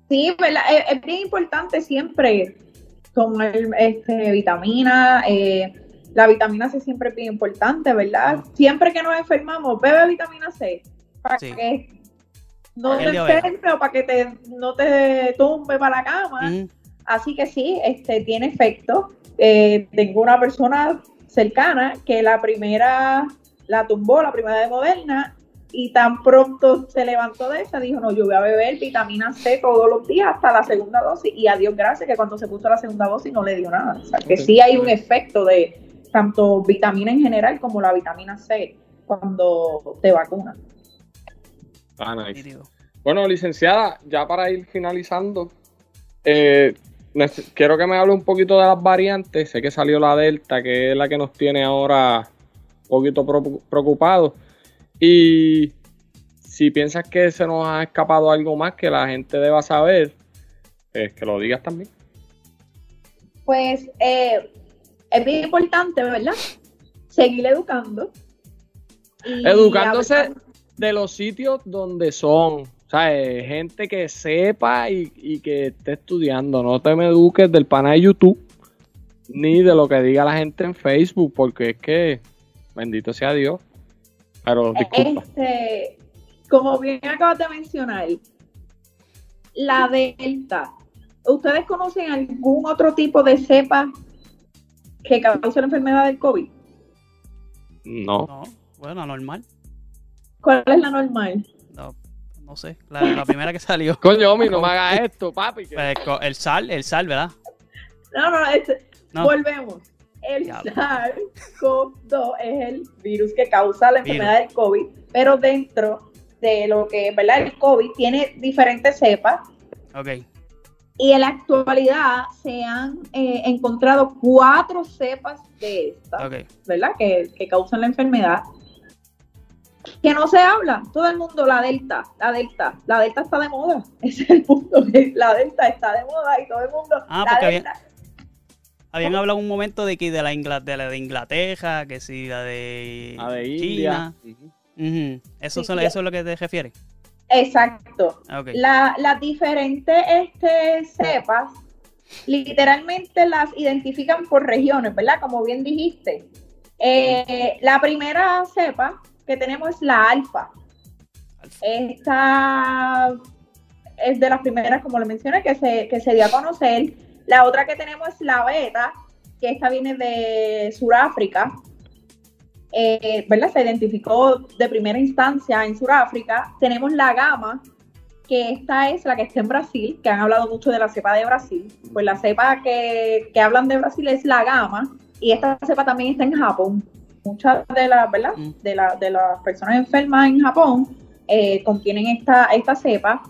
Sí, ¿verdad? Es, es bien importante siempre tomar este, vitamina. eh, la vitamina C siempre es bien importante, ¿verdad? Siempre que nos enfermamos, bebe vitamina C para Sí. que no te de oveja. enferme o para que te, no te tumbe para la cama. Ujú. Así que sí, este tiene efecto. Eh, tengo una persona cercana que la primera la tumbó, la primera de Moderna, y tan pronto se levantó de esa, dijo, no, yo voy a beber vitamina C todos los días hasta la segunda dosis, y a Dios gracias que cuando se puso la segunda dosis no le dio nada. O sea, que sí hay un efecto de tanto vitamina en general como la vitamina C cuando te vacunan. Ah, nice. Bueno, licenciada, ya para ir finalizando, eh, quiero que me hable un poquito de las variantes. Sé que salió la Delta, que es la que nos tiene ahora un poquito preocupados. Y si piensas que se nos ha escapado algo más que la gente deba saber, pues que lo digas también. Pues eh, es bien importante, ¿verdad? Seguir educando. Y Educándose de los sitios donde son. O sea, eh, gente que sepa y, y que esté estudiando. No te me eduques del pana de YouTube ni de lo que diga la gente en Facebook, porque es que bendito sea Dios. Pero disculpa. Este, como bien acabas de mencionar, la delta. ¿Ustedes conocen algún otro tipo de cepa que causa la enfermedad del COVID? No. No, bueno, normal. ¿Cuál es la normal? No, no sé. La, la primera que salió. [LAUGHS] Coño, Omi, no me hagas esto, papi. que- Pues, co- el sal, el sal, ¿verdad? No, no, este- No. volvemos. El Diablo. SARS-CoV-2 es el virus que causa la enfermedad del COVID, pero dentro de lo que es ¿verdad? el COVID tiene diferentes cepas Ok. y en la actualidad se han eh, encontrado cuatro cepas de estas, Ok. ¿verdad? Que, que causan la enfermedad. Que no se habla, todo el mundo, la delta, la delta, la delta está de moda, [LAUGHS] ese es el punto, que la delta está de moda y todo el mundo, Ah, la había- delta, Habían hablado un momento de que de la, Ingla- de la de Inglaterra, que sí, la de, La de China. ¿Eso, Sí. ¿Eso es lo que te refieres? exacto. La- las diferentes este, cepas literalmente las identifican por regiones, ¿verdad? Como bien dijiste. Eh, la primera cepa que tenemos es la alfa. Esta es de las primeras, como le mencioné, que se, que se dio a conocer. La otra que tenemos es la beta, que esta viene de Sudáfrica. Eh, ¿verdad? Se identificó de primera instancia en Sudáfrica. Tenemos la gama, que esta es la que está en Brasil, que han hablado mucho de la cepa de Brasil. Pues la cepa que, que hablan de Brasil es la gama, y esta cepa también está en Japón. Muchas de las, ¿verdad? Mm. De, la- de las personas enfermas en Japón eh, contienen esta, esta cepa.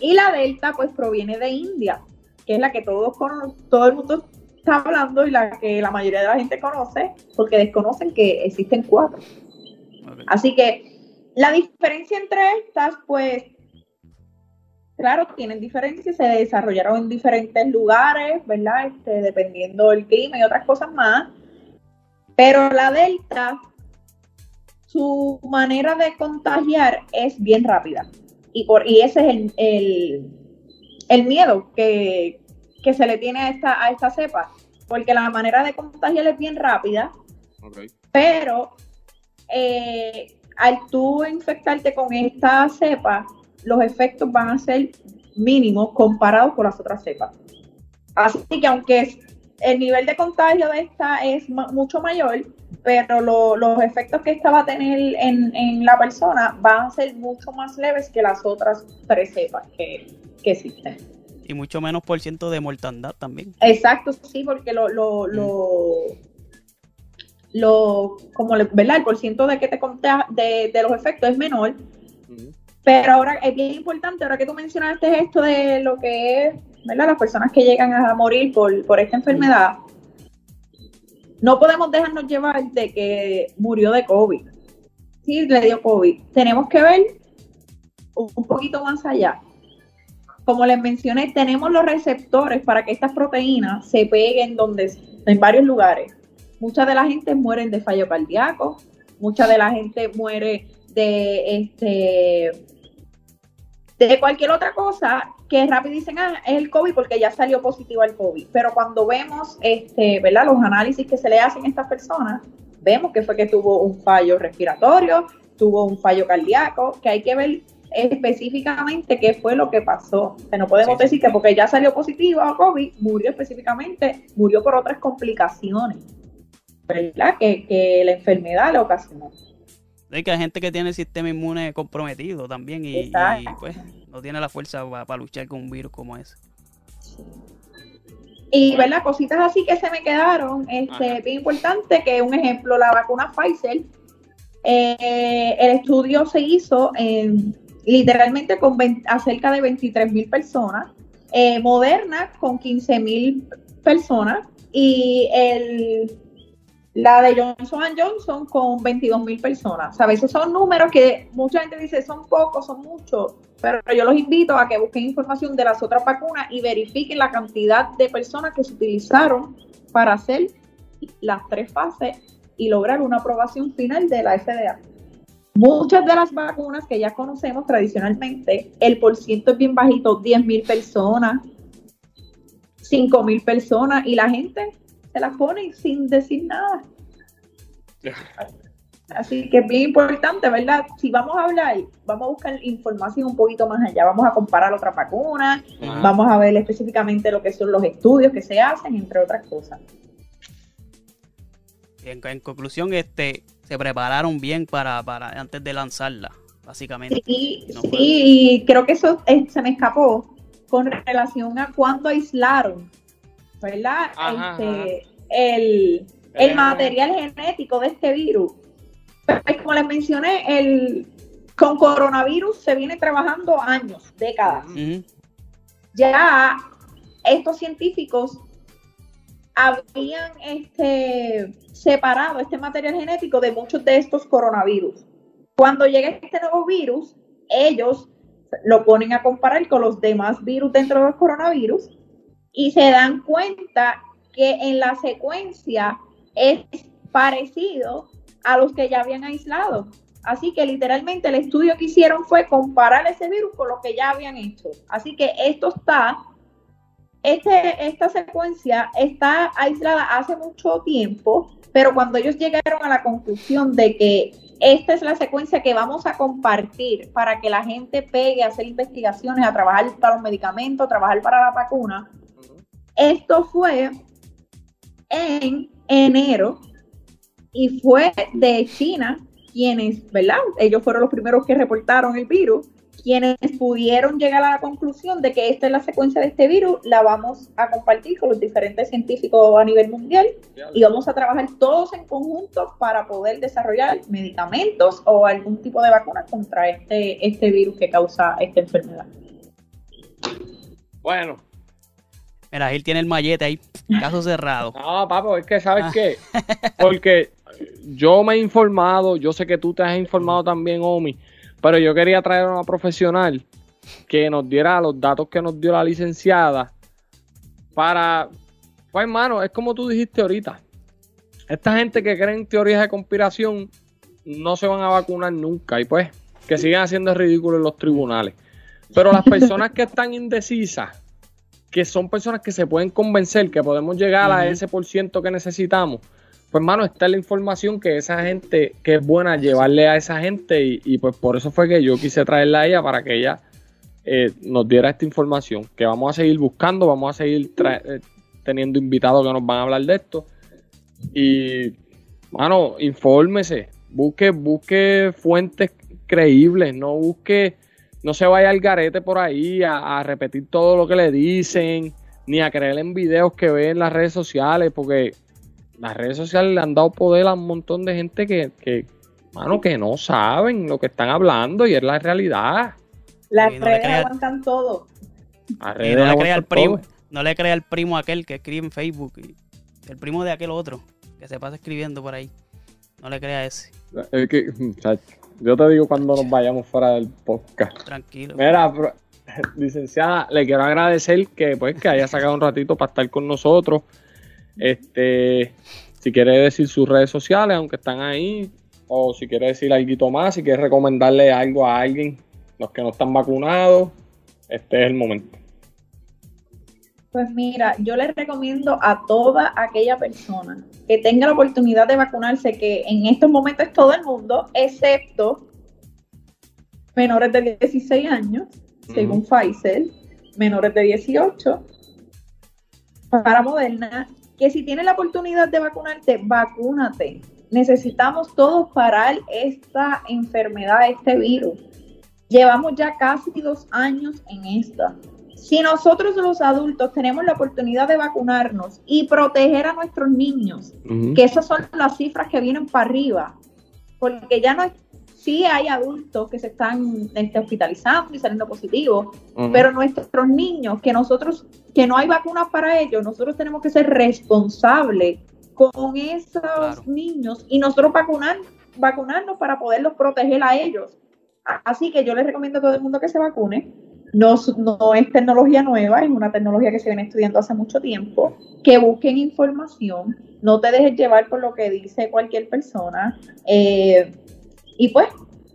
Y la delta, pues proviene de India, que es la que todos cono- todo el mundo está hablando y la que la mayoría de la gente conoce, porque desconocen que existen cuatro. Así que la diferencia entre estas, pues, claro, tienen diferencias, se desarrollaron en diferentes lugares, ¿verdad? Este, dependiendo del clima y otras cosas más. Pero la delta, su manera de contagiar es bien rápida. Y, por, y ese es el, el, el miedo que, que se le tiene a esta, a esta cepa. Porque la manera de contagiar es bien rápida pero eh, al tú infectarte con esta cepa, los efectos van a ser mínimos comparados con las otras cepas. Así que aunque es- el nivel de contagio de esta es ma- mucho mayor, pero lo- los efectos que esta va a tener en, en la persona van a ser mucho más leves que las otras tres cepas que, que existen. Y mucho menos por ciento de mortandad también. Exacto, sí, porque lo, lo, lo, lo como le, ¿verdad? El porciento de que te contagia, de, de los efectos es menor, pero ahora es bien importante, ahora que tú mencionaste esto de lo que es, ¿verdad? Las personas que llegan a morir por, por esta enfermedad, no podemos dejarnos llevar de que murió de COVID. Sí, le dio COVID. Tenemos que ver un poquito más allá. como les mencioné, tenemos los receptores para que estas proteínas se peguen donde, en varios lugares. Mucha de la gente muere de fallo cardíaco, mucha de la gente muere de este de cualquier otra cosa que rápido dicen, ah, es el COVID porque ya salió positivo al COVID. Pero cuando vemos, este, ¿verdad? Los análisis que se le hacen a estas personas, vemos que fue que tuvo un fallo respiratorio, tuvo un fallo cardíaco, que hay que ver específicamente qué fue lo que pasó. O no podemos decir que porque ya salió positivo a COVID, murió específicamente, murió por otras complicaciones, ¿verdad? Que, que la enfermedad le ocasionó. Hay que hay gente que tiene el sistema inmune comprometido también y, pues no tiene la fuerza para luchar con un virus como ese. Y, ¿verdad? Cositas así que se me quedaron, este, bien importante, que un ejemplo, la vacuna Pfizer, eh, el estudio se hizo en, literalmente con cerca de 23 mil personas, eh, Moderna con 15 mil personas y el la de Johnson Johnson con 22 mil personas. ¿Sabes? Esos son números que mucha gente dice son pocos, son muchos, pero yo los invito a que busquen información de las otras vacunas y verifiquen la cantidad de personas que se utilizaron para hacer las tres fases y lograr una aprobación final de la FDA. Muchas de las vacunas que ya conocemos tradicionalmente, el porciento es bien bajito, 10 mil personas, 5 mil personas, y la gente se la pone sin decir nada. [LAUGHS] Así que es bien importante, ¿verdad? Si vamos a hablar, vamos a buscar información un poquito más allá, vamos a comparar otras vacunas, vamos a ver específicamente lo que son los estudios que se hacen, entre otras cosas. En, en conclusión, este, se prepararon bien para, para antes de lanzarla, básicamente. Sí, sí, y creo que eso eh, se me escapó con relación a cuánto aislaron ¿verdad? Este, el, el material genético de este virus. Pues, como les mencioné, el, con coronavirus se viene trabajando años, décadas. Ya estos científicos habían este, separado este material genético de muchos de estos coronavirus. Cuando llega este nuevo virus, ellos lo ponen a comparar con los demás virus dentro de los coronavirus y se dan cuenta que en la secuencia es parecido a los que ya habían aislado. Así que literalmente el estudio que hicieron fue comparar ese virus con lo que ya habían hecho. Así que esto está, este, esta secuencia está aislada hace mucho tiempo, pero cuando ellos llegaron a la conclusión de que esta es la secuencia que vamos a compartir para que la gente pegue a hacer investigaciones, a trabajar para los medicamentos, a trabajar para la vacuna, esto fue en enero y fue de China quienes, ¿verdad? Ellos fueron los primeros que reportaron el virus, quienes pudieron llegar a la conclusión de que esta es la secuencia de este virus, la vamos a compartir con los diferentes científicos a nivel mundial y vamos a trabajar todos en conjunto para poder desarrollar medicamentos o algún tipo de vacuna contra este, este virus que causa esta enfermedad. Bueno, Mira, él tiene el mallete ahí, caso cerrado. [LAUGHS] No, papo, es que sabes ah. qué, porque yo me he informado, yo sé que tú te has informado también, Omi, pero yo quería traer a una profesional que nos diera los datos que nos dio la licenciada para, pues hermano, es como tú dijiste ahorita, esta gente que cree en teorías de conspiración no se van a vacunar nunca y pues que sigan haciendo ridículo en los tribunales. Pero las personas que están indecisas, que son personas que se pueden convencer que podemos llegar a ese por ciento que necesitamos, pues hermano, está la información que esa gente, que es buena llevarle a esa gente y, pues por eso fue que yo quise traerla a ella para que ella eh, nos diera esta información, que vamos a seguir buscando, vamos a seguir eh, teniendo invitados que nos van a hablar de esto. Y, mano, infórmese, busque, busque fuentes creíbles, no busque no se vaya al garete por ahí a, repetir todo lo que le dicen, ni a creer en videos que ve en las redes sociales, porque las redes sociales le han dado poder a un montón de gente que, que mano, que no saben lo que están hablando y es la realidad. Las redes aguantan todo. no, le crea al primo, no le crea al primo aquel que escribe en Facebook, el primo de aquel otro, que se pasa escribiendo por ahí. No le crea a ese. Es que, [LAUGHS] yo te digo cuando nos vayamos fuera del podcast. Tranquilo. Mira, [LAUGHS] licenciada, le quiero agradecer que pues que haya sacado un ratito para estar con nosotros. Este, si quiere decir sus redes sociales, aunque están ahí, o si quiere decir algo más, si quiere recomendarle algo a alguien, los que no están vacunados, este es el momento. Pues mira, yo les recomiendo a toda aquella persona que tenga la oportunidad de vacunarse, que en estos momentos es todo el mundo, excepto menores de 16 años, según Pfizer, menores de 18, para Moderna, que si tienes la oportunidad de vacunarte, vacúnate. Necesitamos todos parar esta enfermedad, este virus. Llevamos ya casi dos años en esta. Si nosotros los adultos tenemos la oportunidad de vacunarnos y proteger a nuestros niños, que esas son las cifras que vienen para arriba, porque ya no es, sí hay adultos que se están este, hospitalizando y saliendo positivos, pero nuestros niños, que nosotros, que no hay vacunas para ellos, nosotros tenemos que ser responsables con esos niños y nosotros vacunar, vacunarnos para poderlos proteger a ellos. Así que yo les recomiendo a todo el mundo que se vacune no, no es tecnología nueva, es una tecnología que se viene estudiando hace mucho tiempo, que busquen información, no te dejes llevar por lo que dice cualquier persona. Eh, y pues,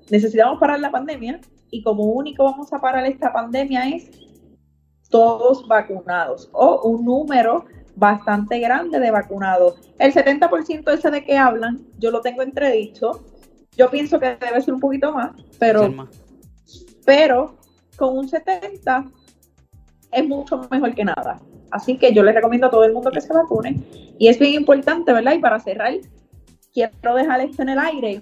necesitamos parar la pandemia y como único vamos a parar esta pandemia es todos vacunados o un número bastante grande de vacunados. El 70% ese de que hablan, yo lo tengo entredicho. Yo pienso que debe ser un poquito más, pero, pero con un 70 es mucho mejor que nada. Así que yo les recomiendo a todo el mundo que se vacune. Y es bien importante, ¿verdad? Y para cerrar, quiero dejar esto en el aire.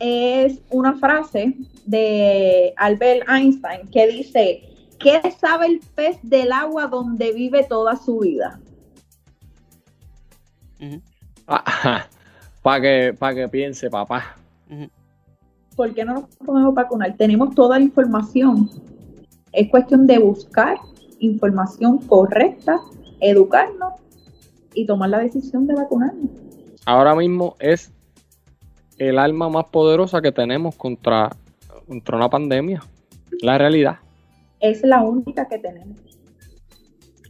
Es una frase de Albert Einstein que dice, ¿qué sabe el pez del agua donde vive toda su vida? [LAUGHS] para que, que piense, papá. ¿Por qué no nos podemos vacunar? Tenemos toda la información. Es cuestión de buscar información correcta, educarnos y tomar la decisión de vacunarnos. Ahora mismo es el arma más poderosa que tenemos contra, contra una pandemia. La realidad. Es la única que tenemos.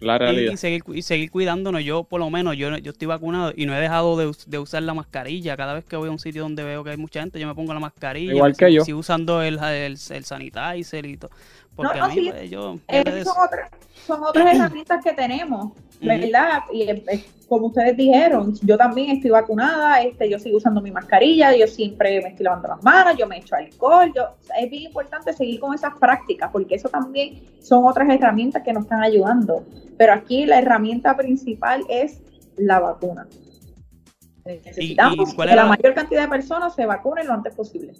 La realidad. Y, seguir, y seguir cuidándonos. Yo, por lo menos, yo, yo estoy vacunado y no he dejado de, usar la mascarilla. Cada vez que voy a un sitio donde veo que hay mucha gente, yo me pongo la mascarilla. Igual que yo. Sigo usando el, el, el sanitizer y todo. Porque a mí, pues, yo, son, otras, son [CLEARS THROAT] otras herramientas que tenemos, ¿verdad? Y como ustedes dijeron, yo también estoy vacunada, este, yo sigo usando mi mascarilla, yo siempre me estoy lavando las manos, yo me echo alcohol, yo, es bien importante seguir con esas prácticas, porque eso también son otras herramientas que nos están ayudando. Pero aquí la herramienta principal es la vacuna. Necesitamos que la mayor cantidad de personas se vacunen lo antes posible.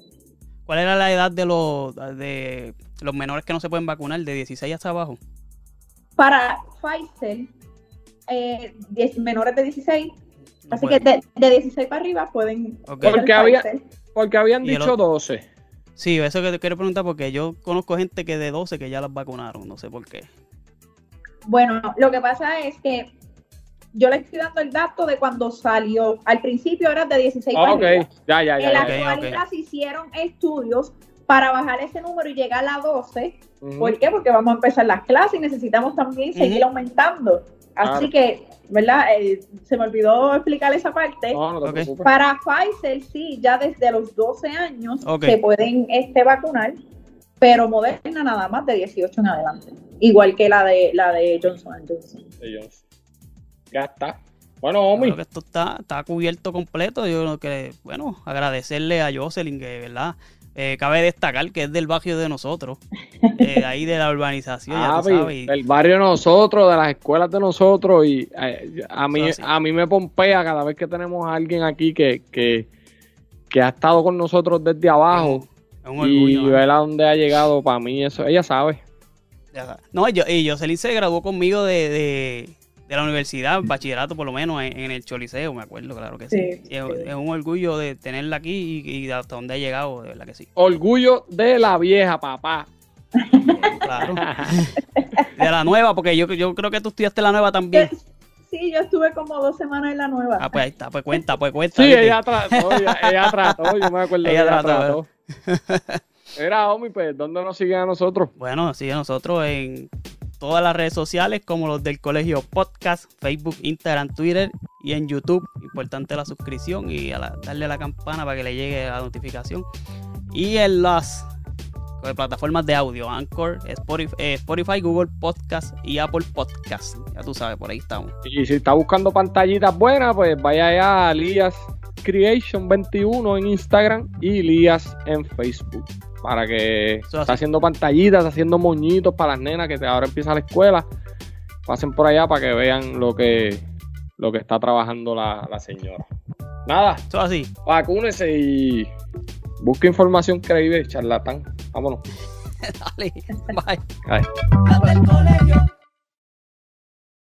¿Cuál era la edad de los, de los menores que no se pueden vacunar, de 16 hasta abajo? Para Pfizer, eh, menores de 16, así que de, 16 para arriba pueden... Porque, había, porque habían dicho 12. Sí, eso que te quiero preguntar porque yo conozco gente que de 12 que ya las vacunaron, no sé por qué. Bueno, lo que pasa es que yo le estoy dando el dato de cuando salió. Al principio era de 16 ah, okay. Ya, ya, ya. En la actualidad se hicieron estudios para bajar ese número y llegar a 12. ¿Por qué? Porque vamos a empezar las clases y necesitamos también seguir aumentando. Así que, ¿verdad? Eh, se me olvidó explicar esa parte. para Pfizer, sí, ya desde los 12 años se pueden este, vacunar, pero Moderna nada más de 18 en adelante. Igual que la de la de Johnson Johnson. De Johnson. Ya está. Bueno, Omi. que esto está, está cubierto completo. Yo creo que, bueno, agradecerle a Jocelyn, que, ¿verdad? Eh, cabe destacar que es del barrio de nosotros, [LAUGHS] eh, ahí de la urbanización. ya El barrio de nosotros, de las escuelas de nosotros, y eh, a, mí, a mí me pompea cada vez que tenemos a alguien aquí que, que, que ha estado con nosotros desde abajo y ver a dónde ha llegado, para mí eso, ella sabe. No, yo, y Jocelyn se graduó conmigo de de la universidad, bachillerato por lo menos, en, el Choliseo, me acuerdo, claro que sí. es, un orgullo de tenerla aquí y, de hasta dónde ha llegado, de verdad que sí. Orgullo de la vieja, papá. [LAUGHS] Claro. de la nueva, porque yo, yo creo que tú estudiaste la nueva también. Sí, yo estuve como dos semanas en la nueva. Ah, pues ahí está, pues cuenta, pues cuenta. Sí, ella trató, ella, trató, yo me acuerdo [LAUGHS] ella, ella trató. Era, Omi, pues, ¿dónde nos siguen a nosotros? Bueno, sigue a nosotros en todas las redes sociales como los del Colegio Podcast, Facebook, Instagram, Twitter y en YouTube. Importante la suscripción y a la- darle a la campana para que le llegue la notificación. Y en las eh, plataformas de audio, Anchor, Spotify, eh, Spotify, Google Podcast y Apple Podcast. Ya tú sabes, por ahí estamos. Y si está buscando pantallitas buenas, pues vaya allá a Lías Creation 21 en Instagram y Lías en Facebook. Para que Eso está haciendo pantallitas, haciendo moñitos para las nenas que ahora empieza la escuela. Pasen por allá para que vean lo que, lo que está trabajando la, la señora. Nada, Eso así. vacúnese y busque información creíble, charlatán. Vámonos. [LAUGHS] Dale. Bye. Colegio